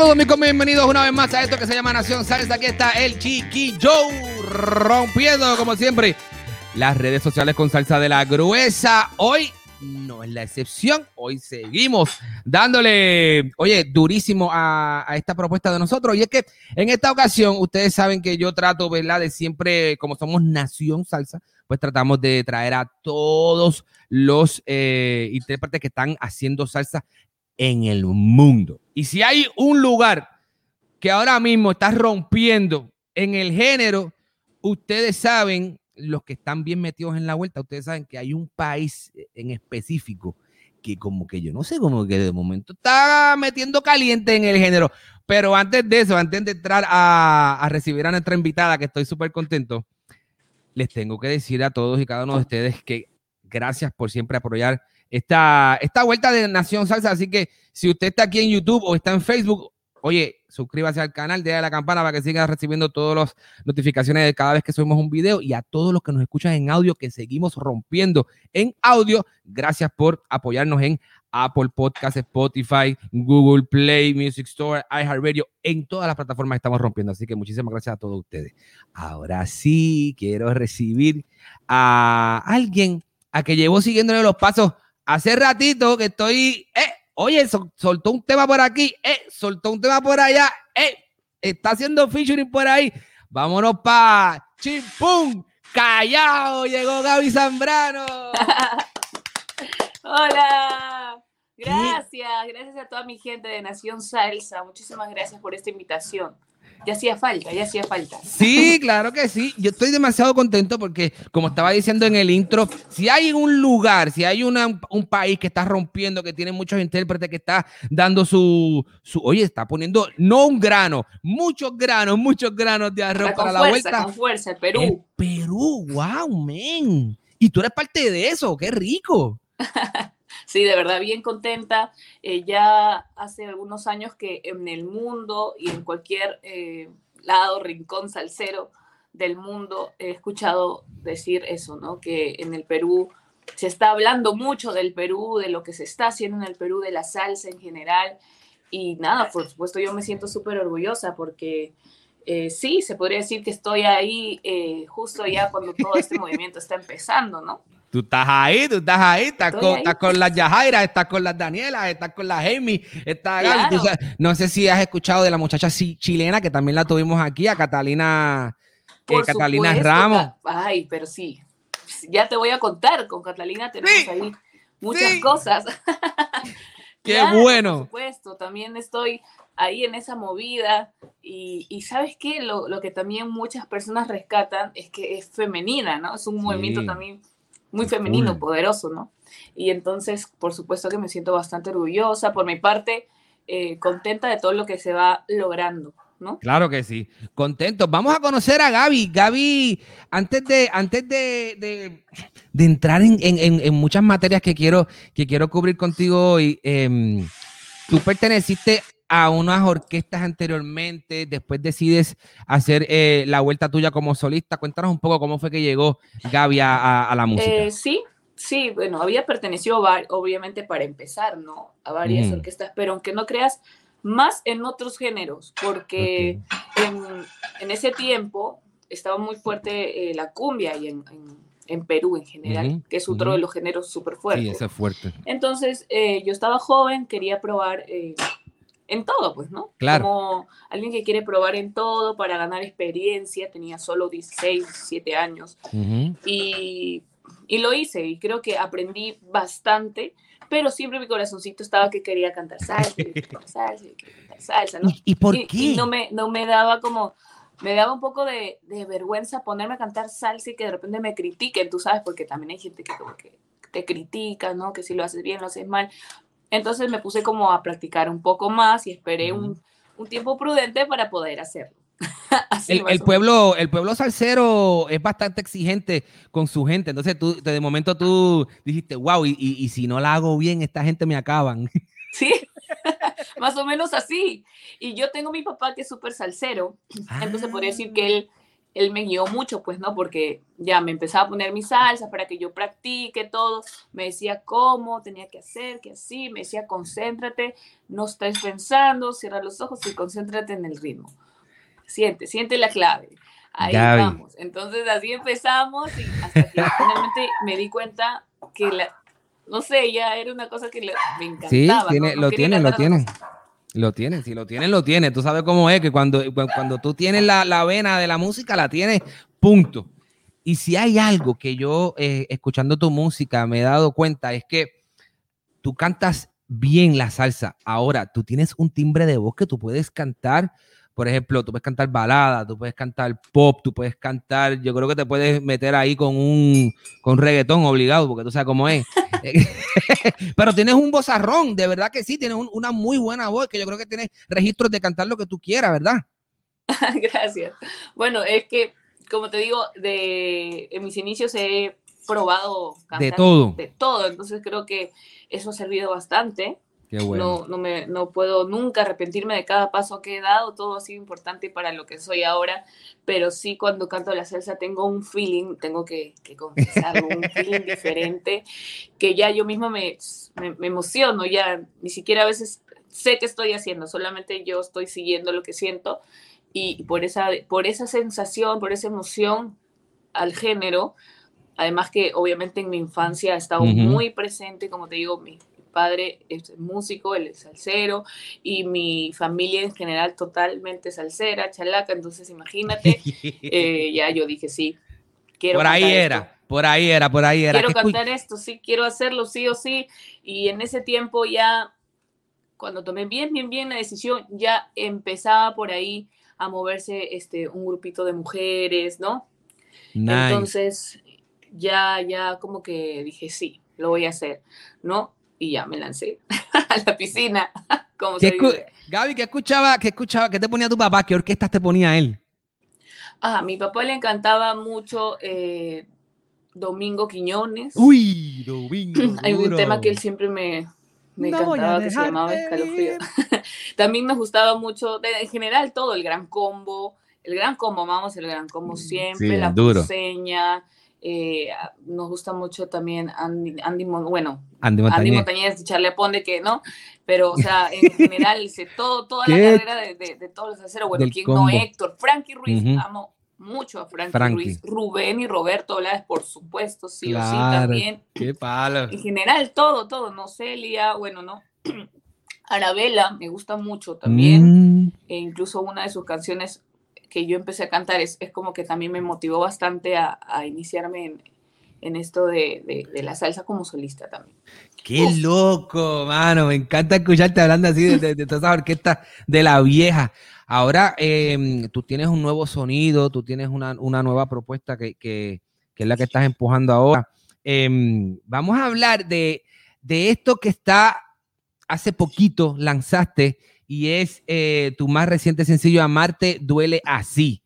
Saludos, mis compas, bienvenidos una vez más a esto que se llama Nación Salsa. Aquí está el Chiquillo rompiendo, como siempre, las redes sociales con salsa de la gruesa. Hoy no es la excepción. Hoy seguimos dándole, oye, durísimo a, esta propuesta de nosotros. Y es que en esta ocasión, ustedes saben que yo trato, ¿verdad? De siempre, como somos Nación Salsa, pues tratamos de traer a todos los eh, intérpretes que están haciendo salsa en el mundo. Y si hay un lugar que ahora mismo está rompiendo en el género, ustedes saben, los que están bien metidos en la vuelta, ustedes saben que hay un país en específico que como que yo no sé, como que de momento está metiendo caliente en el género. Pero antes de eso, antes de entrar a, a recibir a nuestra invitada, que estoy súper contento, les tengo que decir a todos y cada uno de ustedes que gracias por siempre apoyar esta, esta vuelta de Nación Salsa. Así que si usted está aquí en YouTube o está en Facebook, oye, suscríbase al canal, déle la campana para que siga recibiendo todas las notificaciones de cada vez que subimos un video y a todos los que nos escuchan en audio, que seguimos rompiendo en audio. Gracias por apoyarnos en Apple Podcasts, Spotify, Google Play, Music Store, iHeartRadio, en todas las plataformas estamos rompiendo. Así que muchísimas gracias a todos ustedes. Ahora sí, quiero recibir a alguien a que llevo siguiéndole los pasos hace ratito que estoy, eh, oye, sol, soltó un tema por aquí, eh, soltó un tema por allá, eh, está haciendo featuring por ahí. Vámonos para Chimpum, Callao, llegó Gaby Zambrano. Hola, gracias, gracias a toda mi gente de Nación Salsa, muchísimas gracias por esta invitación. Ya hacía falta, ya hacía falta. Sí, claro que sí. Yo estoy demasiado contento porque, como estaba diciendo en el intro, si hay un lugar, si hay una, un país que está rompiendo, que tiene muchos intérpretes, que está dando su, su oye, está poniendo, no un grano, muchos granos, muchos granos de arroz para la vuelta. Con fuerza, el Perú. El Perú, wow, men. Y tú eres parte de eso, qué rico. Sí, de verdad, bien contenta. Eh, ya hace algunos años que en el mundo y en cualquier eh, lado, rincón salsero del mundo, he escuchado decir eso, ¿no? Que en el Perú se está hablando mucho del Perú, de lo que se está haciendo en el Perú, de la salsa en general. Y nada, por supuesto, yo me siento súper orgullosa porque eh, sí, se podría decir que estoy ahí eh, justo ya cuando todo este movimiento está empezando, ¿no? Tú estás ahí, tú estás ahí, estás, con, ahí. estás con las Yajaira, estás con las Daniela, estás con la Amy, estás. Tú Claro. sabes- no sé si has escuchado de la muchacha chi- chilena que también la tuvimos aquí, a Catalina, eh, Catalina supuesto, Ramos. Ay, pero sí, ya te voy a contar, con Catalina tenemos Sí, ahí muchas sí. cosas. Qué Claro, bueno. Por supuesto, también estoy ahí en esa movida y, y ¿sabes qué? Lo, lo que también muchas personas rescatan es que es femenina, ¿no? Es un movimiento también muy femenino, poderoso, ¿no? Y entonces, por supuesto que me siento bastante orgullosa, por mi parte, eh, contenta de todo lo que se va logrando, ¿no? Claro que sí. Contentos. Vamos a conocer a Gaby. Gaby, antes de, antes de, de- de entrar en, en- en- en muchas materias que quiero, que quiero cubrir contigo hoy, em, tú perteneciste a unas orquestas anteriormente, después decides hacer eh, la vuelta tuya como solista. Cuéntanos un poco cómo fue que llegó Gaby a, a- a la música. Eh, sí, sí, bueno, había pertenecido obviamente para empezar, ¿no? A varias Ujú. orquestas, pero aunque no creas, más en otros géneros, porque en, en ese tiempo estaba muy fuerte eh, la cumbia y en, en- en Perú en general, que es otro de los géneros súper fuertes. Sí, ese es fuerte. Entonces, eh, yo estaba joven, quería probar eh, en todo, pues, ¿no? Claro. Como alguien que quiere probar en todo para ganar experiencia, tenía solo 16, 17 años, Ujú. y, y lo hice, y creo que aprendí bastante, pero siempre mi corazoncito estaba que quería cantar salsa, quería cantar salsa, quería cantar salsa, ¿no? ¿Y, y por qué? y no me, no me daba como, me daba un poco de, de vergüenza ponerme a cantar salsa y que de repente me critiquen, tú sabes, porque también hay gente que como que te critica, ¿no? Que si lo haces bien, lo haces mal. Entonces me puse como a practicar un poco más y esperé un, un tiempo prudente para poder hacerlo. El, el pueblo, el pueblo salsero es bastante exigente con su gente. Entonces, tú, de momento tú dijiste, wow, y, y- y si no la hago bien, esta gente me acaban. Sí, más o menos así. Y yo tengo mi papá que es súper salsero, entonces podría decir que él, él me guió mucho, pues, ¿no? Porque ya me empezaba a poner mis salsas para que yo practique todo, me decía cómo tenía que hacer, que así, me decía concéntrate, no estés pensando, cierra los ojos y concéntrate en el ritmo. Siente, siente la clave. Ahí Gaby. vamos. Entonces así empezamos y hasta que finalmente me di cuenta que la, no sé, ya era una cosa que le- me encantaba. Sí, tiene, No lo tienen, lo cosa. Lo tienen, si lo tienen, lo tienen. Tú sabes cómo es, que cuando, cu- cuando tú tienes la, la vena de la música, la tienes, punto. Y si hay algo que yo, eh, escuchando tu música, me he dado cuenta, es que tú cantas bien la salsa. Ahora, tú tienes un timbre de voz que tú puedes cantar, por ejemplo, tú puedes cantar balada, tú puedes cantar pop, tú puedes cantar, yo creo que te puedes meter ahí con un con reggaetón obligado, porque tú sabes cómo es. Pero tienes un vozarrón, de verdad que sí, tienes un- una muy buena voz, que yo creo que tienes registros de cantar lo que tú quieras, ¿verdad? Gracias. Bueno, es que, como te digo, de, en mis inicios he probado cantar todo. De todo, entonces creo que eso ha servido bastante. Qué bueno. No, no, me, no puedo nunca arrepentirme de cada paso que he dado, todo ha sido importante para lo que soy ahora, pero sí cuando canto la salsa tengo un feeling, tengo que, que confesarlo, un feeling diferente, que ya yo misma me, me, me emociono, ya ni siquiera a veces sé qué estoy haciendo, solamente yo estoy siguiendo lo que siento y por esa, por esa sensación, por esa emoción al género, además que obviamente en mi infancia ha estado Ujú. muy presente, como te digo, mi padre es músico, él es salsero y mi familia en general totalmente salsera, chalaca, entonces imagínate, eh, ya yo dije sí, quiero por ahí cantar era, esto. por ahí era, por ahí era. Quiero ¿Qué escu- cantar esto, sí, quiero hacerlo sí o sí. Y en ese tiempo ya, cuando tomé bien, bien, bien la decisión, ya empezaba por ahí a moverse este, un grupito de mujeres, ¿no? Nice. Entonces, ya, ya como que dije, sí, lo voy a hacer, ¿no? Y ya me lancé a la piscina, como ¿Qué se escu- dice. Gaby, ¿qué escuchaba, qué escuchaba, qué te ponía tu papá? ¿Qué orquestas te ponía él? Ah, a mi papá le encantaba mucho eh, Domingo Quiñones. Uy, domingo. Hay un tema que él siempre me, me No encantaba que se llamaba Escalofrío. También nos gustaba mucho, de- en general todo, el gran combo, el gran combo, vamos, el gran combo siempre, Sí, la duro. Seña. nos gusta mucho también Andy, Andy Mon- bueno, Andy Andy Montañez. Montañez y Charlie Ponde, que no, pero o sea, en general, se- todo, toda la carrera de, de, de todos los aceros, bueno, combo. no, Héctor, Frankie Ruiz, amo mucho a Frankie, Frankie. Ruiz, Rubén y Roberto Blades, por supuesto, sí o sí también Qué palo. en general todo, todo, no Celia, bueno, no. Arabella me gusta mucho también, Mm, e incluso una de sus canciones que yo empecé a cantar es, es como que también me motivó bastante a, a iniciarme en, en esto de, de- de la salsa como solista también. Qué loco, mano. Me encanta escucharte hablando así de, de- de todas esas orquestas de la vieja. Ahora em, tú tienes un nuevo sonido, tú tienes una, una nueva propuesta que, que- que es la que estás empujando ahora. Em, vamos a hablar de, de esto que está hace poquito lanzaste y es eh, tu más reciente sencillo, Amarte duele así.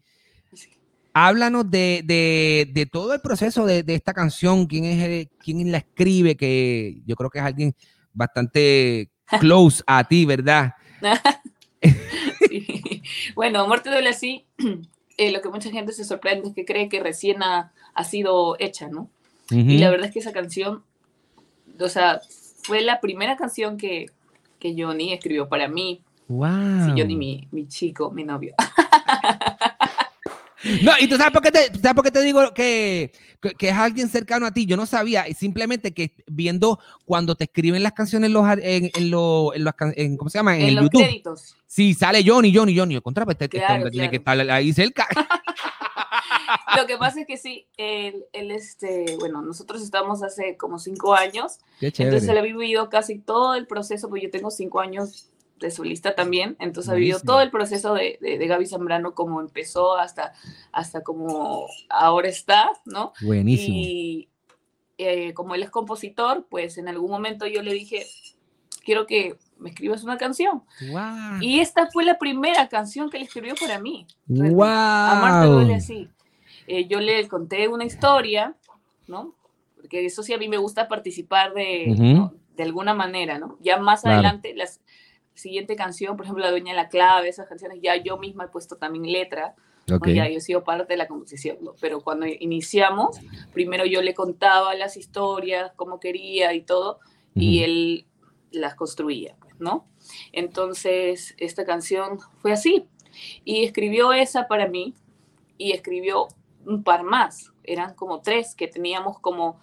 Háblanos de, de- de todo el proceso de, de esta canción, quién es el- quién la escribe, que yo creo que es alguien bastante close a ti, ¿verdad? Sí. Bueno, Amor te duele así, eh, lo que mucha gente se sorprende es que cree que recién ha, ha sido hecha, ¿no? Y la verdad es que esa canción, o sea, fue la primera canción que, que Johnny escribió para mí. Wow. Sí, Johnny, mi, mi chico, mi novio. No, y tú sabes por qué te, sabes por qué te digo que, que, que es alguien cercano a ti. Yo no sabía, simplemente que viendo cuando te escriben las canciones en los, en, en los, en los en- ¿cómo se llama? En, En los YouTube. créditos. Sí, sale Johnny, Johnny, Johnny. Contra, pues, este, este Claro, hombre tiene que claro. estar ahí cerca. Lo que pasa es que sí, él, él, este, bueno, nosotros estamos hace como cinco años, Qué entonces él ha vivido casi todo el proceso, pues yo tengo cinco años de solista también, entonces ha vivido todo el proceso de, de, de Gaby Zambrano, como empezó hasta, hasta como ahora está, ¿no? Buenísimo. Y eh, como él es compositor, pues en algún momento yo le dije, quiero que me escribas una canción. Wow. Y esta fue la primera canción que él escribió para mí. Amarte Wow. duele así. Eh, yo le conté una historia, ¿no? Porque eso sí a mí me gusta participar de, de alguna manera, ¿no? Ya más Claro. adelante, la s- siguiente canción, por ejemplo, La Dueña de la Clave, esas canciones, ya yo misma he puesto también letra, ¿no? Ok. ya yo he sido parte de la composición, ¿no? Pero cuando iniciamos, primero yo le contaba las historias, cómo quería y todo, y Ujú. él las construía, pues, ¿no? Entonces, esta canción fue así. Y escribió esa para mí y escribió un par más. Eran como tres que teníamos como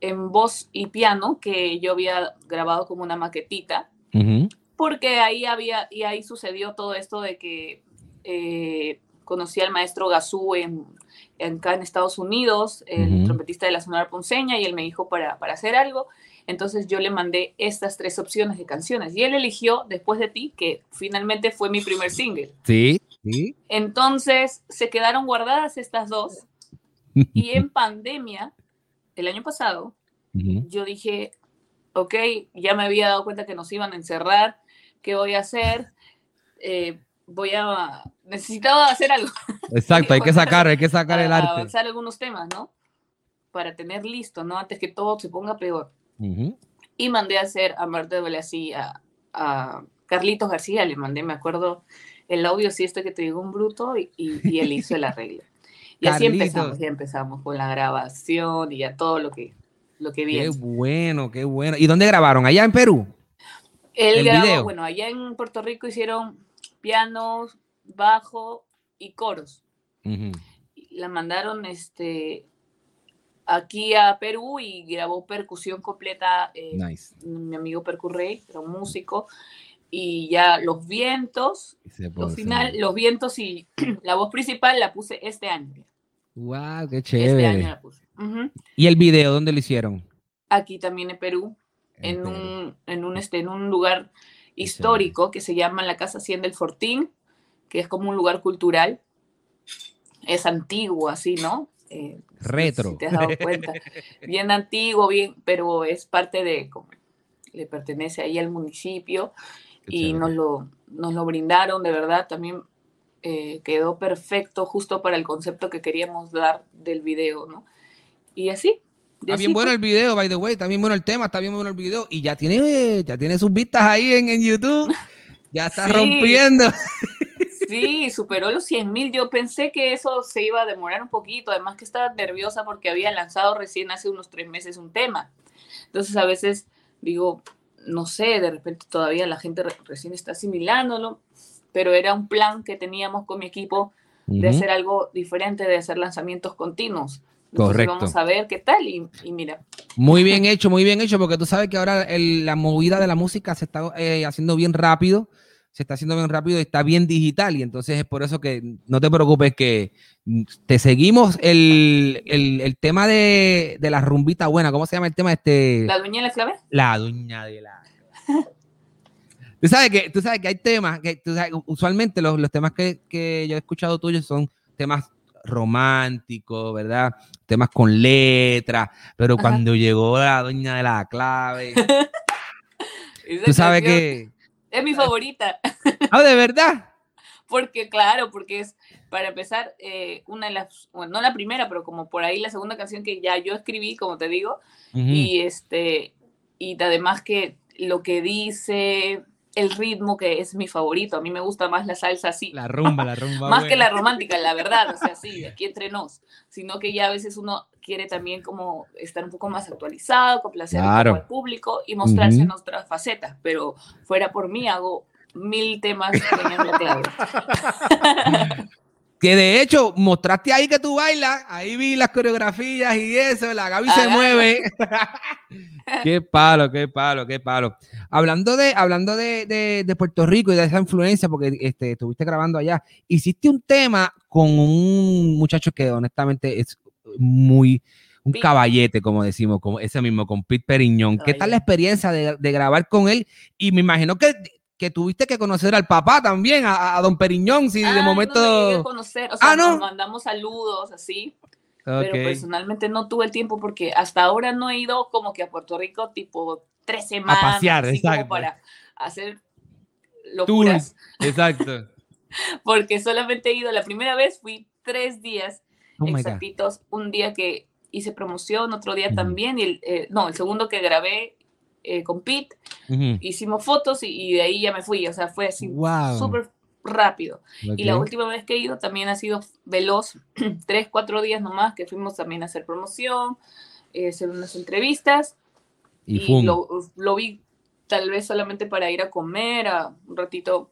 en voz y piano que yo había grabado como una maquetita. Ujú. Porque ahí había, y ahí sucedió todo esto de que eh, conocí al maestro Gazú en, en- acá en Estados Unidos, el trompetista de la Sonora Ponceña, y él me dijo para, para hacer algo. Entonces yo le mandé estas tres opciones de canciones y él eligió Después de ti, que finalmente fue mi primer single. Sí, sí. Entonces se quedaron guardadas estas dos y en pandemia, el año pasado, yo dije, ok, ya me había dado cuenta que nos iban a encerrar, ¿qué voy a hacer? Eh, voy a... Necesitaba hacer algo. Exacto, hay que sacar, hay que sacar el arte. avanzar algunos temas, ¿no? Para tener listo, ¿no? Antes que todo se ponga peor. Ujú. Y mandé a hacer a Marta de así a, a Carlitos García, le mandé, me acuerdo, el audio sí este que te digo un bruto y, y, y él hizo el arreglo. Y así empezamos, ya empezamos con la grabación y ya todo lo que, lo que Qué viene. bueno, qué bueno. ¿Y dónde grabaron? ¿Allá en Perú? Él el grabó, video. bueno, allá en Puerto Rico hicieron pianos, bajo y coros. Ujú. Y La mandaron este, aquí a Perú y grabó percusión completa eh, Nice. mi amigo Percurrey, era un músico, y ya los vientos, Se lo puede final, los vientos y la voz principal la puse este año. Wow, qué Este año chévere. la puse. Ujú. ¿Y el video dónde lo hicieron? Aquí también en Perú, En un, en un, este, en un lugar histórico que se llama la Casa 100 del Fortín, que es como un lugar cultural. Es antiguo, así, ¿no? Eh, Retro. Si te has dado cuenta. Bien antiguo, bien, pero es parte de, como, le pertenece ahí al municipio Qué y chévere. nos lo, nos lo brindaron, de verdad, también eh, quedó perfecto justo para el concepto que queríamos dar del video, ¿no? Y así. Está bien bueno el video, by the way. Está bien bueno el tema, está bien bueno el video. Y ya tiene, ya tiene sus vistas ahí en, en YouTube. Ya está Sí. rompiendo. Sí, superó los 100 mil. Yo pensé que eso se iba a demorar un poquito. Además que estaba nerviosa porque había lanzado recién hace unos tres meses un tema. Entonces a veces digo, no sé, de repente todavía la gente re- recién está asimilándolo. Pero era un plan que teníamos con mi equipo de Ujú. hacer algo diferente, de hacer lanzamientos continuos. Entonces Correcto. vamos a ver qué tal. Y, y mira, Muy bien hecho, muy bien hecho, porque tú sabes que ahora el- la movida de la música se está eh, haciendo bien rápido, se está haciendo bien rápido y está bien digital, y entonces es por eso que no te preocupes que te seguimos el, el- el tema de, de la rumbita buena, ¿cómo se llama el tema este? la dueña de la clave. La dueña de la. Tú sabes que, tú sabes que hay temas, que tú sabes, usualmente los, los temas que, que yo he escuchado tuyos son temas románticos, ¿verdad? Temas con letra, pero Ajá. cuando llegó la dueña de la clave, tú sabes que... Es mi favorita. Ah, ¿de verdad? Porque, claro, porque es, para empezar, eh, una de las, bueno, no la primera, pero como por ahí la segunda canción que ya yo escribí, como te digo, y este, y además que lo que dice, el ritmo que es mi favorito, a mí me gusta más la salsa así, La rumba, la rumba. más que la romántica, la verdad, o sea, sí, de aquí entre nos, sino que ya a veces uno quiere también como estar un poco más actualizado, complacer Claro. al público y mostrarse en otras facetas, pero fuera por mí hago mil temas clave. Que de hecho mostraste ahí que tú bailas, ahí vi las coreografías y eso, la Gaby se mueve. qué palo, qué palo, qué palo. Hablando de, hablando de, de- de Puerto Rico y de esa influencia, porque este, estuviste grabando allá, hiciste un tema con un muchacho que honestamente es muy un Pete. caballete, como decimos, como ese mismo, con Pete Periñón. ¿Qué tal la experiencia de, de grabar con él? Y me imagino que, que tuviste que conocer al papá también, a, a don Periñón, si de Ah, No me momento... llegué a conocer, o sea, Ah, ¿no? nos mandamos saludos así, Ok. pero personalmente no tuve el tiempo porque hasta ahora no he ido como que a Puerto Rico tipo tres semanas. pasear, así como exacto. para hacer locuras, Exacto. porque solamente he ido, la primera vez fui tres días Oh exactitos, un día que hice promoción, otro día Ujú. también, y el, eh, no, el segundo que grabé eh, con Pete, Ujú. hicimos fotos y, y de ahí ya me fui, o sea, fue así Wow. súper rápido. Y la última vez que he ido también ha sido veloz, tres, cuatro días nomás, que fuimos también a hacer promoción, eh, hacer unas entrevistas, Y, lo, lo vi tal vez solamente para ir a comer, a un ratito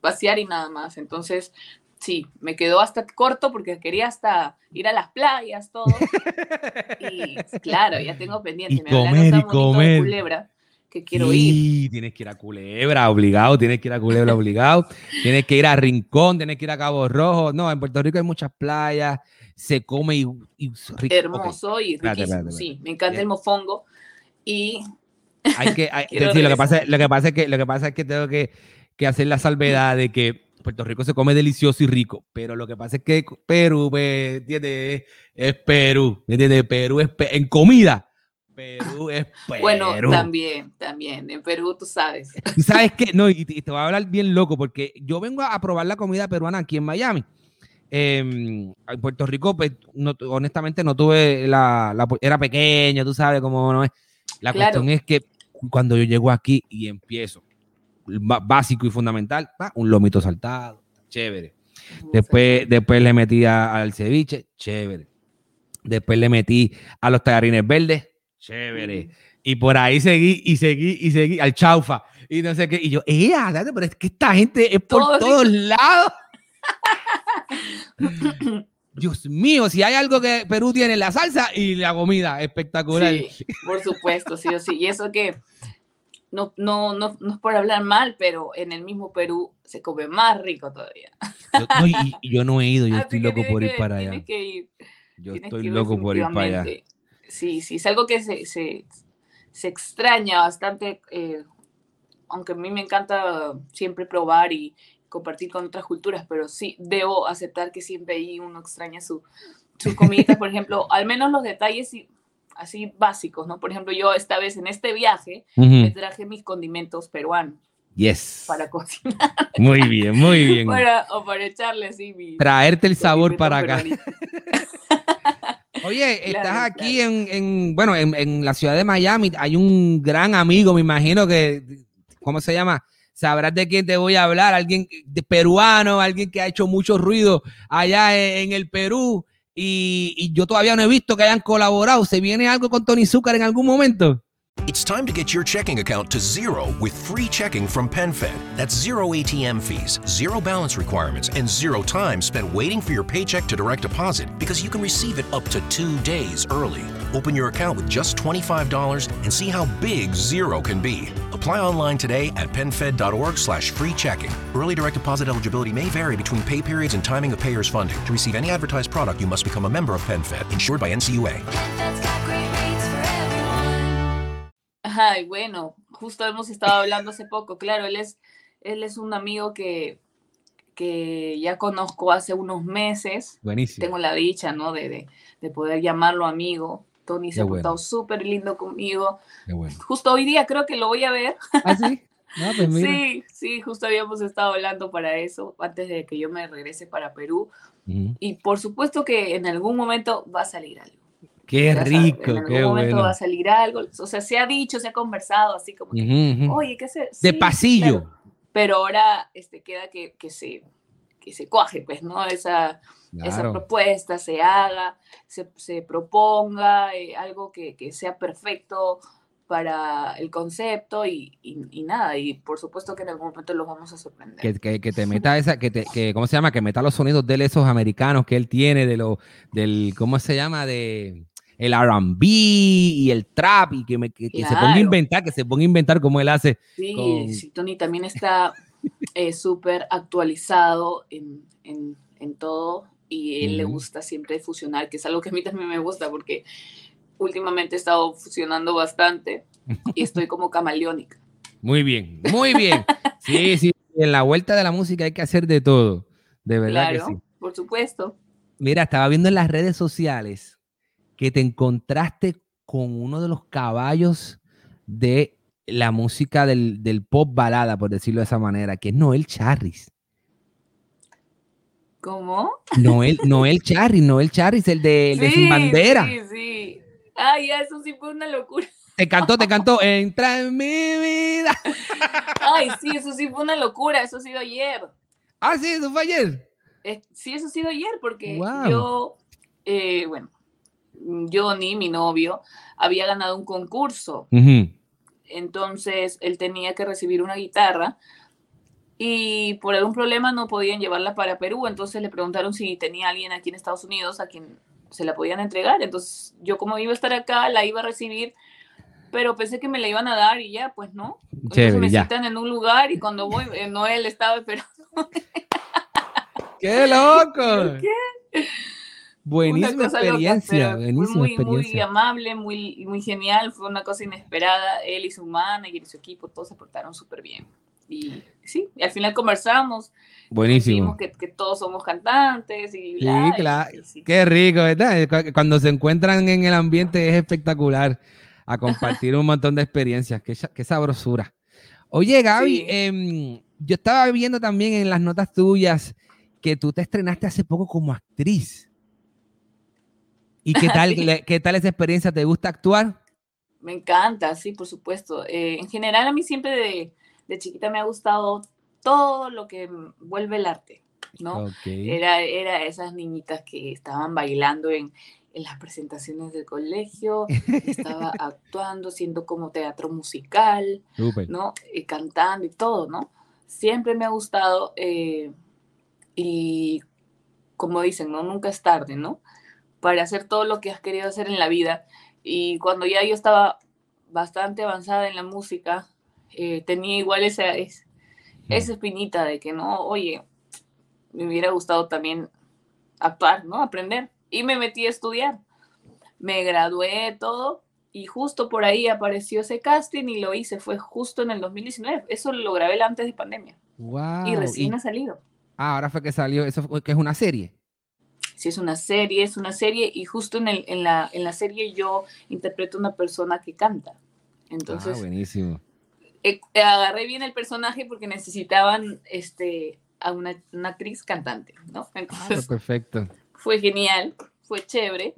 pasear y nada más. Entonces, sí, me quedó hasta corto porque quería hasta ir a las playas, todo. y claro, ya tengo pendiente. Y me comer, y de comer. Culebra que quiero ir. Sí, tienes que ir a Culebra, obligado, tienes que ir a Culebra, obligado. Tienes que ir a Rincón, tienes que ir a Cabo Rojo. No, en Puerto Rico hay muchas playas, se come y, y rico. Hermoso y Espérate, riquísimo, espérate, sí. Me encanta Bien. el mofongo. Y Hay que, hay- sí, lo que pasa, regresar. lo que pasa es que lo que pasa es que tengo que, que hacer la salvedad de que Puerto Rico se come delicioso y rico, pero lo que pasa es que Perú, pues, ¿entiendes? Es Perú, ¿me entiendes? Perú es pe- en comida. Perú es Perú. bueno, también, también. En Perú, tú sabes. ¿Y sabes qué? No, y, te voy a hablar bien loco, porque yo vengo a probar la comida peruana aquí en Miami. Em, en Puerto Rico, pues, no, honestamente, no tuve la, la- Era pequeño, tú sabes cómo no es. La Claro. cuestión es que cuando yo llego aquí y empiezo, básico y fundamental, pa, un lomito saltado, chévere. Después, después le metí a- al ceviche, chévere. Después le metí a los tallarines verdes, chévere. Y por ahí seguí y seguí y seguí al chaufa. Y no sé qué. Y yo, ¡eh! pero es que esta gente es por Todo rico. todos lados. Dios mío, si hay algo que Perú tiene, la salsa y la comida, espectacular. Sí, por supuesto, sí o sí. Y eso que no, no, no, no es por hablar mal, pero en el mismo Perú se come más rico todavía. Yo, no, y, y yo no he ido, yo Así estoy loco por ir que- para allá. que ir, Yo tienes estoy que ir loco por ir para allá. Sí, sí, es algo que se, se, se extraña bastante, eh, aunque a mí me encanta siempre probar y compartir con otras culturas, pero sí debo aceptar que siempre ahí uno extraña su, sus comiditas, por ejemplo, al menos los detalles y- así básicos, ¿no? Por ejemplo, yo esta vez en este viaje me traje mis condimentos peruanos Yes. para cocinar Muy bien, muy bien. para, o para echarle así mi Traerte el sabor para acá. Oye, Claro, estás aquí en, en- bueno, en, en la ciudad de Miami. Hay un gran amigo, me imagino que, ¿cómo se llama? Sabrás de quién te voy a hablar. Alguien de peruano, alguien que ha hecho mucho ruido allá en, en el Perú. Y, y yo todavía no he visto que hayan colaborado. ¿Se viene algo con Tony Zucker en algún momento? It's time to get your checking account to zero with free checking from PenFed. That's zero ATM fees, zero balance requirements, and zero time spent waiting for your paycheck to direct deposit because you can receive it up to two days early. Open your account with just $25 and see how big zero can be. Apply online today at penfed.org slash free checking. Early direct deposit eligibility may vary between pay periods and timing of payer's funding. To receive any advertised product, you must become a member of PenFed, insured by NCUA. Ay, bueno, justo hemos estado hablando hace poco, claro, él es, él es un amigo que, que ya conozco hace unos meses, Buenísimo. tengo la dicha, ¿no? De, de, de poder llamarlo amigo. Tony se Qué ha bueno. portado súper lindo conmigo. Qué bueno. Justo hoy día creo que lo voy a ver. ¿Ah, sí? No, pues. Sí, sí, justo habíamos estado hablando para eso, antes de que yo me regrese para Perú. Y por supuesto que en algún momento va a salir algo. Qué rico, en algún qué momento bueno. va a salir algo. O sea, se ha dicho, se ha conversado, así como que, Ujú, ujú. oye, ¿qué se? De sí, pasillo. claro. Pero ahora este, queda que, que, se, que se cuaje, pues, ¿no? Esa, esa Claro. propuesta se haga, se, se proponga eh, algo que, que sea perfecto para el concepto y, y- y nada, y por supuesto que en algún momento los vamos a sorprender. Que, que- que te meta esa, que te, que, ¿cómo se llama? Que meta los sonidos de él, esos americanos que él tiene, de lo, del, ¿cómo se llama? De el R&B y el trap y que, me- que- que se ponga a Claro. inventar, que se ponga a inventar como él hace. Sí, con- sí, Tony también está eh, súper actualizado en, en- en todo y él le gusta siempre fusionar, que es algo que a mí también me gusta porque últimamente he estado fusionando bastante y estoy como camaleónica. Muy bien, muy bien. Sí, sí, en la vuelta de la música hay que hacer de todo. De verdad Claro, que sí. por supuesto. Mira, estaba viendo en las redes sociales que te encontraste con uno de los caballos de la música del, del pop balada, por decirlo de esa manera, que es Noel Charris. ¿Cómo? Noel, Noel Charris, Noel Charris, el de, el de Sin Bandera. Sí, sí. Ay, eso sí fue una locura. Te cantó, te cantó, entra en mi vida. Ay, sí, eso sí fue una locura. Eso ha sido ayer. Ah, sí, eso fue ayer. Eh, sí, eso ha sido ayer porque yo, eh, bueno, Johnny, mi novio, había ganado un concurso. Entonces él tenía que recibir una guitarra y por algún problema no podían llevarla para Perú. Entonces le preguntaron si tenía alguien aquí en Estados Unidos a quien se la podían entregar. Entonces yo como iba a estar acá, la iba a recibir, pero pensé que me la iban a dar y ya, pues no. Entonces me ya. citan en un lugar y cuando voy, eh, Noel estaba esperando. ¡Qué loco! ¿Qué? Buenísima loca, experiencia, pero buenísima muy, muy amable, muy, muy genial, fue una cosa inesperada. Él y su manager y su equipo, todos se portaron súper bien. Y sí, y al final conversamos, Buenísimo. dijimos que, que todos somos cantantes y Sí, bla, claro. y sí. Qué rico, ¿verdad? Cu- Cuando se encuentran en el ambiente es espectacular a compartir un montón de experiencias. Qué, qué sabrosura. Oye, Gaby, Sí. em, yo estaba viendo también en las notas tuyas que tú te estrenaste hace poco como actriz. ¿Y qué tal, le- qué tal esa experiencia? ¿Te gusta actuar? Me encanta, sí, por supuesto. Eh, en general, a mí siempre de, de chiquita me ha gustado todo lo que vuelve el arte, ¿no? Era, era esas niñitas que estaban bailando en, en las presentaciones del colegio, estaba actuando, haciendo como teatro musical. ¿no? Y cantando y todo, ¿no? Siempre me ha gustado eh, y como dicen, ¿no? Nunca es tarde, ¿no? Para hacer todo lo que has querido hacer en la vida. Y cuando ya yo estaba bastante avanzada en la música, eh, tenía igual esa, es- esa espinita de que no, oye, me hubiera gustado también actuar, ¿no? Aprender. Y me metí a estudiar. Me gradué, todo. Y justo por ahí apareció ese casting y lo hice. Fue justo en el 2019. Eso lo grabé antes de pandemia. Wow. y recién ha salido. ah, ahora fue que salió, eso fue- que es una serie. Si es una serie, es una serie. Y justo en, el, en, la, en la serie yo interpreto una persona que canta. ah, Entonces, buenísimo. Eh, agarré bien el personaje porque necesitaban este, a una, una actriz cantante, ¿no? Ah, perfecto. fue genial, fue chévere.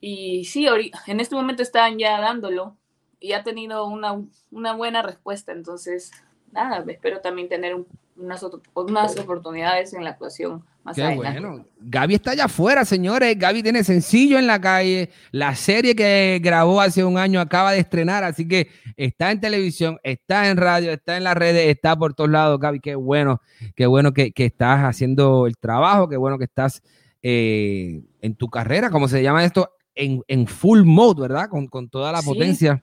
Y sí, en este momento están ya dándolo y ha tenido una, una buena respuesta. Entonces, nada, espero también tener un- unas, unas oportunidades en la actuación más Qué adelante. bueno. Gaby está allá afuera, señores. Gaby tiene sencillo en la calle. La serie que grabó hace un año acaba de estrenar, así que está en televisión, está en radio, está en las redes, está por todos lados. Gaby, qué bueno, qué bueno que, que estás haciendo el trabajo, qué bueno que estás eh, en tu carrera, como se llama esto, en, en full mode, ¿verdad? Con, con toda la Sí. potencia.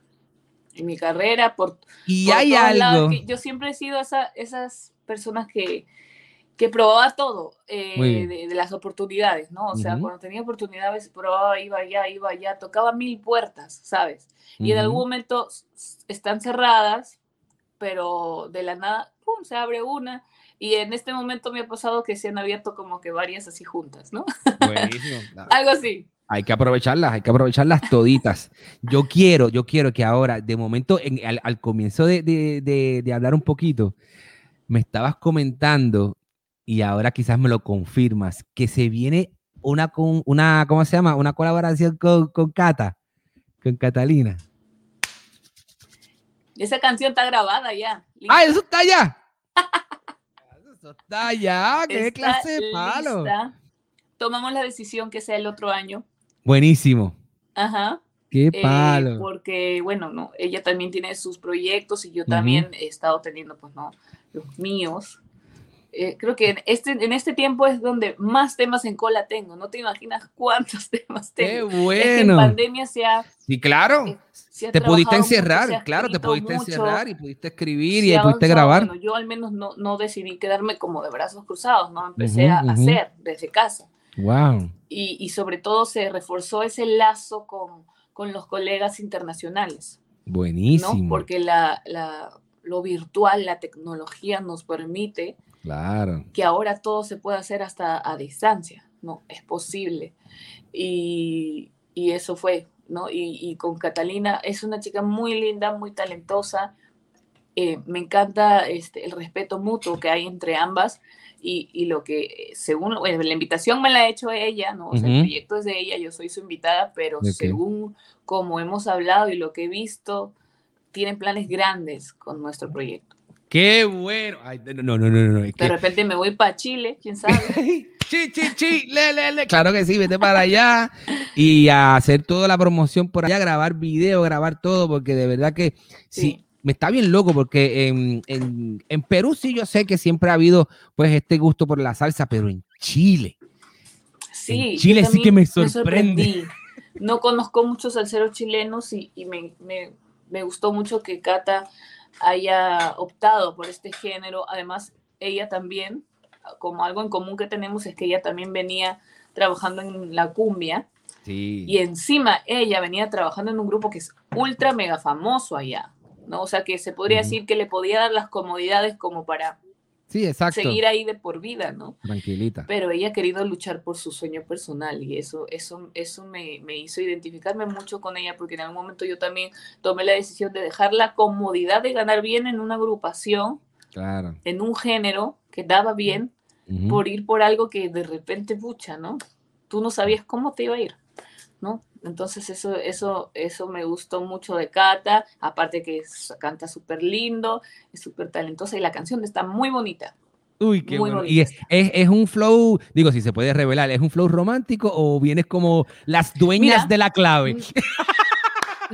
En mi carrera, por, Y por hay todos lados, algo. que yo siempre he sido esa, esas personas que, que probaba todo eh, de, de las oportunidades, ¿no? O sea, Ujú. cuando tenía oportunidades, probaba, iba allá, iba allá, tocaba mil puertas, ¿sabes? Y en Ujú. algún momento están cerradas, pero de la nada, ¡pum!, se abre una. Y en este momento me ha pasado que se han abierto como que varias así juntas, ¿no? Buenísimo. Algo así. Hay que aprovecharlas, hay que aprovecharlas toditas. Yo quiero, yo quiero que ahora, de momento, en- al, al comienzo de, de- de- de hablar un poquito, me estabas comentando, y ahora quizás me lo confirmas, que se viene una, una ¿cómo se llama? Una colaboración con, con Cata, con Catalina. Esa canción está grabada ya. ¡Ah, eso está allá! Eso está allá, qué Está clase de palo. lista. Tomamos la decisión que sea el otro año. Buenísimo. Ajá. Qué eh, palo. porque, bueno, no, ella también tiene sus proyectos y yo también he estado teniendo, pues, no, los míos. Eh, creo que en este, en este tiempo es donde más temas en cola tengo. No te imaginas cuántos temas Qué tengo. Es que en bueno. pandemia se ha, Sí, claro. eh, se ha Te pudiste mucho, encerrar, ha claro, te pudiste mucho, encerrar y pudiste escribir se y pudiste avanzado. grabar. Bueno, yo al menos no, no decidí quedarme como de brazos cruzados, ¿no? Empecé Ujú, a ujú. hacer desde casa. Wow. Y, y sobre todo se reforzó ese lazo con, con los colegas internacionales. Buenísimo. ¿no? Porque la, la- lo virtual, la tecnología nos permite Claro. que ahora todo se pueda hacer hasta a distancia, ¿no? Es posible. Y, y eso fue, ¿no? Y, y con Catalina es una chica muy linda, muy talentosa. Eh, me encanta este, el respeto mutuo que hay entre ambas y, y lo que, según, bueno, la invitación me la ha hecho ella, ¿no? O sea, el proyecto es de ella, yo soy su invitada, pero según como hemos hablado y lo que he visto, tienen planes grandes con nuestro proyecto. Qué bueno. Ay, no, no, no, no, De que- repente me voy para Chile, quién sabe. chi, chi, chi, le, le, le. Claro que sí, vete para allá y a hacer toda la promoción por allá, grabar video, grabar todo, porque de verdad que sí, Sí. me está bien loco, porque en, en- en Perú sí yo sé que siempre ha habido pues este gusto por la salsa, pero en Chile. Sí, Chile sí que me sorprende. sorprendí. No conozco muchos salseros chilenos y, y me, me- me gustó mucho que Cata haya optado por este género. Además, ella también, como algo en común que tenemos, es que ella también venía trabajando en la cumbia Sí. y encima ella venía trabajando en un grupo que es ultra mega famoso allá. ¿no? O sea que se podría decir que le podía dar las comodidades como para Sí, exacto. seguir ahí de por vida, ¿no? Tranquilita. pero ella ha querido luchar por su sueño personal y eso, eso, eso me, me hizo identificarme mucho con ella porque en algún momento yo también tomé la decisión de dejar la comodidad de ganar bien en una agrupación, Claro. en un género que daba bien, por ir por algo que de repente, pucha, ¿no? Tú no sabías cómo te iba a ir, ¿no? Entonces eso, eso, eso me gustó mucho de Cata, aparte que es- canta súper lindo, es súper talentosa y la canción está muy bonita. Uy, qué Muy bueno. Y es, es, es un flow, digo, si se puede revelar, ¿es un flow romántico o vienes como las dueñas Mira, de la clave?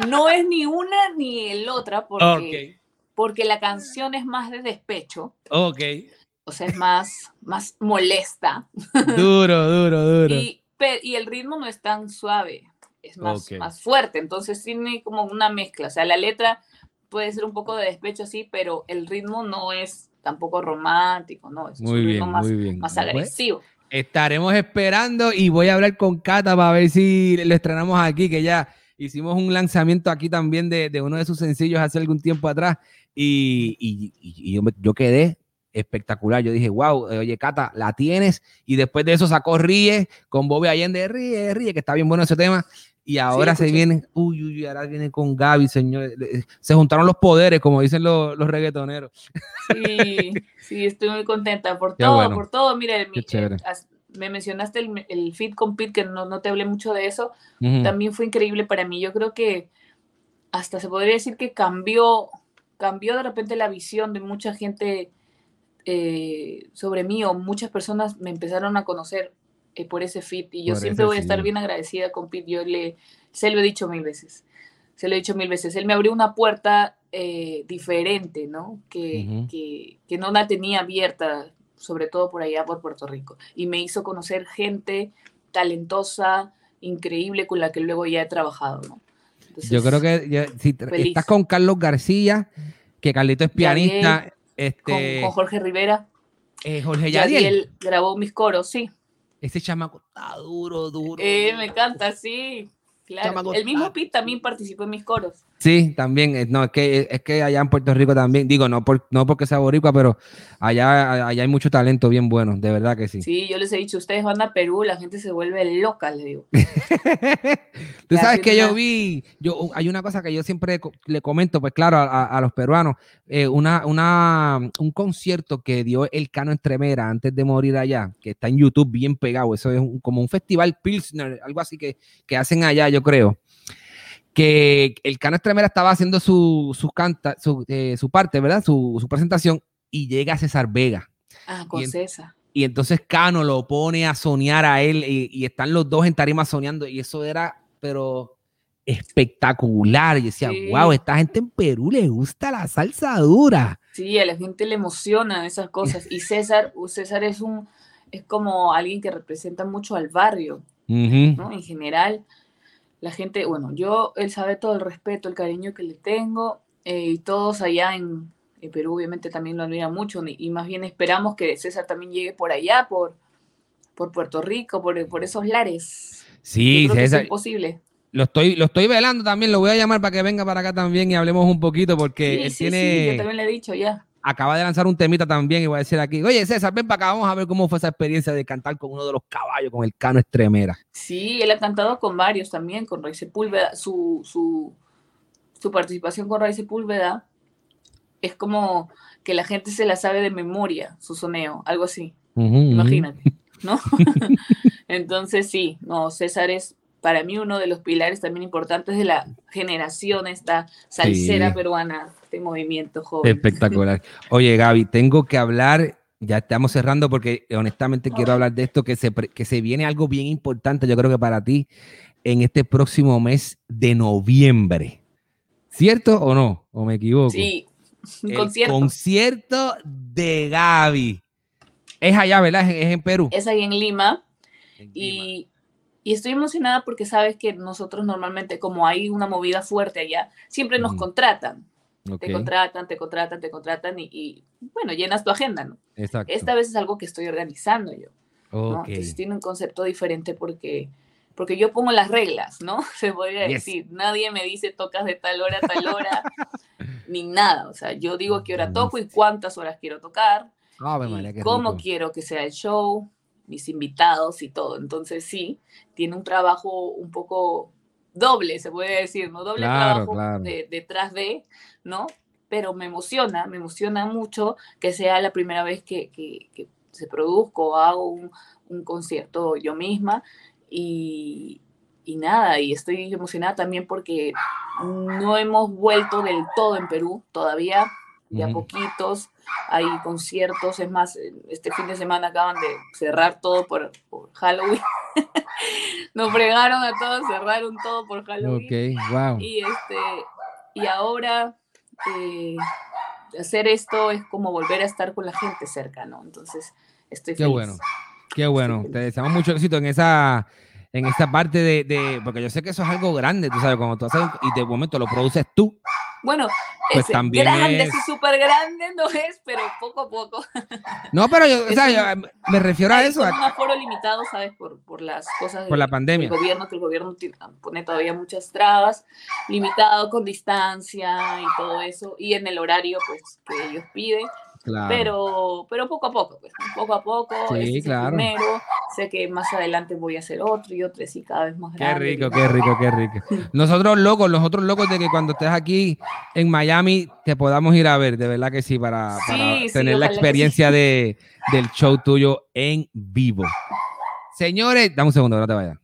No es ni una ni el otra porque, porque la canción es más de despecho, Ok, ok. o sea, es más, más molesta Duro, duro, duro. y, y el ritmo no es tan suave, es más, más fuerte, entonces tiene como una mezcla, o sea, la letra puede ser un poco de despecho así, pero el ritmo no es tampoco romántico, no, es Muy un bien, ritmo más, muy bien. más agresivo. Estaremos esperando y voy a hablar con Cata para ver si lo estrenamos aquí, que ya hicimos un lanzamiento aquí también de, de uno de sus sencillos hace algún tiempo atrás y- y yo, me- yo quedé espectacular. Yo dije, wow, oye, Cata, la tienes. Y después de eso sacó Ríe con Bobby Allende, Ríe, Ríe, que está bien bueno ese tema. Y ahora se escuché. viene, uy, uy, ahora viene con Gaby, señor. Se juntaron los poderes, como dicen los, los reggaetoneros. Sí, sí, estoy muy contenta por Qué todo, bueno. por todo. Mira, eh, me mencionaste el, el feed con Pete, que no, no te hablé mucho de eso. También fue increíble para mí. Yo creo que hasta se podría decir que cambió, cambió de repente la visión de mucha gente eh, sobre mí o muchas personas me empezaron a conocer eh, por ese fit y yo Por siempre voy a estar bien agradecida con Pete. Yo le, se lo he dicho mil veces, se lo he dicho mil veces. Él me abrió una puerta eh, diferente, ¿no? Que, que, que no la tenía abierta, sobre todo por allá por Puerto Rico. Y me hizo conocer gente talentosa, increíble con la que luego ya he trabajado, ¿no? Yo creo que ya- si feliz. estás con Carlos García, que Carlito es pianista, este con Jorge Rivera, eh, Jorge Yadiel, Yadiel grabó mis coros, sí. ese chamaco está duro, duro. Eh, me encanta, sí. Claro. El mismo Pete también participó en mis coros. Sí, también, eh, no, es que, es que allá en Puerto Rico también, digo, no, por, no porque sea boricua, pero allá, allá hay mucho talento bien bueno, de verdad que sí. Sí, yo les he dicho, ustedes van a Perú, la gente se vuelve loca, le digo. Tú La sabes que yo vi, yo, hay una cosa que yo siempre le comento, pues claro, a los peruanos, eh, una, una, un concierto que dio el Cano Entremera antes de morir allá, que está en YouTube bien pegado, eso es un- como un festival Pilsner, algo así que, que hacen allá, yo creo. Que el Cano Entremera estaba haciendo su, su, canta, su, eh, su parte, ¿verdad? Su, su presentación y llega César Vega. Ah, con Y en- César. Y entonces Cano lo pone a soñar a él y, y están los dos en tarima soñando y eso era, pero espectacular. Y decía, Sí. wow, esta gente en Perú le gusta la salsa dura. Sí, a la gente le emocionan esas cosas. Y César, César es un, es como alguien que representa mucho al barrio. ¿no? En general, la gente, bueno, yo, él sabe todo el respeto, el cariño que le tengo, eh, y todos allá en, en Perú obviamente también lo admiran mucho, y, más bien esperamos que César también llegue por allá, por, por Puerto Rico, por, por esos lares. Sí, Yo creo que César, es imposible. lo estoy, lo estoy velando también. Lo voy a llamar para que venga para acá también y hablemos un poquito porque Sí, él sí, tiene. sí, yo también le he dicho ya. Acaba de lanzar un temita también y voy a decir aquí, oye César, ven para acá, vamos a ver cómo fue esa experiencia de cantar con uno de los caballos, con el Cano Estremera. Sí, él ha cantado con varios también, con Ray Sepúlveda. Su, su, su participación con Ray Sepúlveda es como que la gente se la sabe de memoria, su soneo, algo así, imagínate, ¿no? Entonces sí, no, César es para mí uno de los pilares también importantes de la generación, esta salsera Sí. peruana, este movimiento joven. Espectacular. Oye Gaby, tengo que hablar, ya estamos cerrando porque honestamente quiero hablar de esto, que se, que se viene algo bien importante, yo creo que para ti, en este próximo mes de noviembre. ¿Cierto o no? ¿O me equivoco? Sí, un El concierto. concierto de Gaby. Es allá, ¿verdad? Es, en Perú. Es ahí en Lima. En Lima. Y, estoy emocionada porque sabes que nosotros normalmente, como hay una movida fuerte allá, siempre nos contratan. Ok, Te contratan, te contratan, te contratan y, y, bueno, llenas tu agenda, ¿no? Exacto. Esta vez es algo que estoy organizando yo, ¿no? Ok. Entonces tiene un concepto diferente porque, porque yo pongo las reglas, ¿no? Se podría Yes. decir. Nadie me dice tocas de tal hora a tal hora, ni nada. O sea, yo digo qué hora toco y cuántas horas quiero tocar Ave y María, qué cómo rico. quiero que sea el show, mis invitados y todo. Entonces sí, tiene un trabajo un poco doble, se puede decir, ¿no? Doble Claro, trabajo claro. de- detrás de, ¿no? Pero me emociona, me emociona mucho que sea la primera vez que, que- que se produzca o hago un, un concierto yo misma y, y nada, y estoy emocionada también porque no hemos vuelto del todo en Perú todavía, de a Ujú. poquitos, hay conciertos, es más, este fin de semana acaban de cerrar todo por, por Halloween. Nos fregaron a todos, cerraron todo por Halloween. Ok, wow. Y este, y ahora eh, hacer esto es como volver a estar con la gente cerca, ¿no? Entonces, estoy Qué feliz. bueno. Qué bueno. Te deseamos mucho éxito en esa, en esa parte de, de- porque yo sé que eso es algo grande, tú sabes, cuando tú haces y de momento lo produces tú. Bueno, Pues ese también grande, es- súper grande no es, pero poco a poco. No, pero yo, o Es sea, un- yo me refiero a eso. a- un aforo limitado, ¿sabes? Por, por las cosas Por la del- pandemia. del gobierno, que el gobierno ti- pone todavía muchas trabas, limitado con distancia y todo eso, y en el horario, pues, que ellos piden. Claro. pero, pero poco a poco, pues, poco a poco. Sí, este es el primero, sé que más adelante voy a hacer otro y otro así cada vez más Qué grande. rico, y- qué rico, qué rico. Nosotros locos, nosotros locos de que cuando estés aquí en Miami te podamos ir a ver, de verdad que sí, para, Sí, para sí, tener la experiencia de, del show tuyo en vivo. Señores, dame un segundo, no te vayas.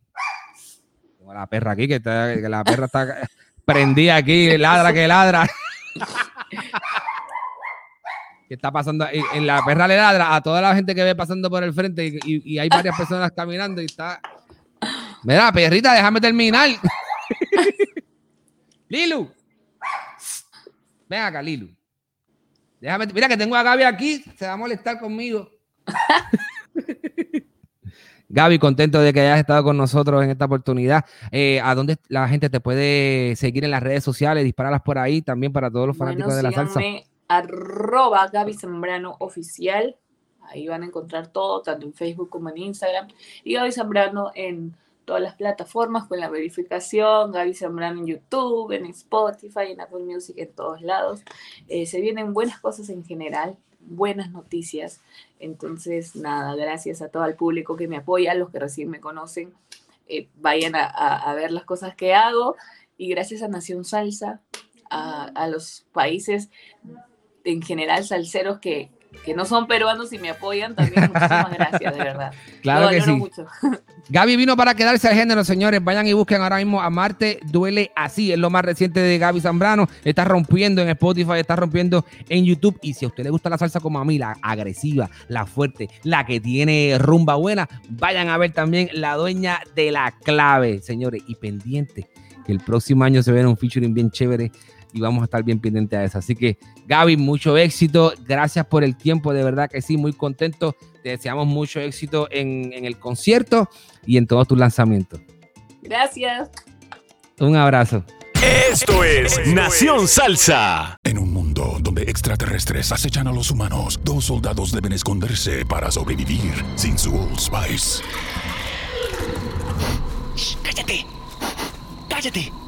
Tengo la perra aquí, que, está- que la perra está prendida aquí, ladra que ladra. ¿Qué está pasando? En la perra le ladra a toda la gente que ve pasando por el frente y, y- y hay varias personas caminando y está. Mira, perrita, déjame terminar. Lilu. Ven acá, Lilu. Déjame, mira que tengo a Gaby aquí, se va a molestar conmigo. Gaby, contento de que hayas estado con nosotros en esta oportunidad. Eh, ¿A dónde la gente te puede seguir en las redes sociales? Dispararlas por ahí también para todos los fanáticos Bueno, de la salsa. Arroba Gaby Zambrano oficial. Ahí van a encontrar todo, tanto en Facebook como en Instagram. Y Gaby Zambrano en todas las plataformas con la verificación. Gaby Zambrano en YouTube, en Spotify, en Apple Music, en todos lados. Eh, se vienen buenas cosas en general, buenas noticias. Entonces, nada, gracias a todo el público que me apoya, a los que recién me conocen. eh, vayan a ver las cosas que hago. Y gracias a Nación Salsa, a, a los países en general salseros que, que no son peruanos y me apoyan, también muchísimas gracias, de verdad. Claro Lo que sí. mucho. Gaby vino para quedarse al género, señores. Vayan y busquen ahora mismo a Marte Duele Así. Es lo más reciente de Gaby Zambrano. Está rompiendo en Spotify, está rompiendo en YouTube. Y si a usted le gusta la salsa como a mí, la agresiva, la fuerte, la que tiene rumba buena, vayan a ver también La Dueña de la Clave, señores. Y pendiente que el próximo año se viene un featuring bien chévere y vamos a estar bien pendientes a eso. Así que, Gaby, mucho éxito. Gracias por el tiempo, de verdad que sí, muy contento. Te deseamos mucho éxito en, en el concierto y en todos tus lanzamientos. Gracias. Un abrazo. Esto es Nación Salsa. En un mundo donde extraterrestres acechan a los humanos, dos soldados deben esconderse para sobrevivir sin su Old Spice. Shh, cállate. Cállate.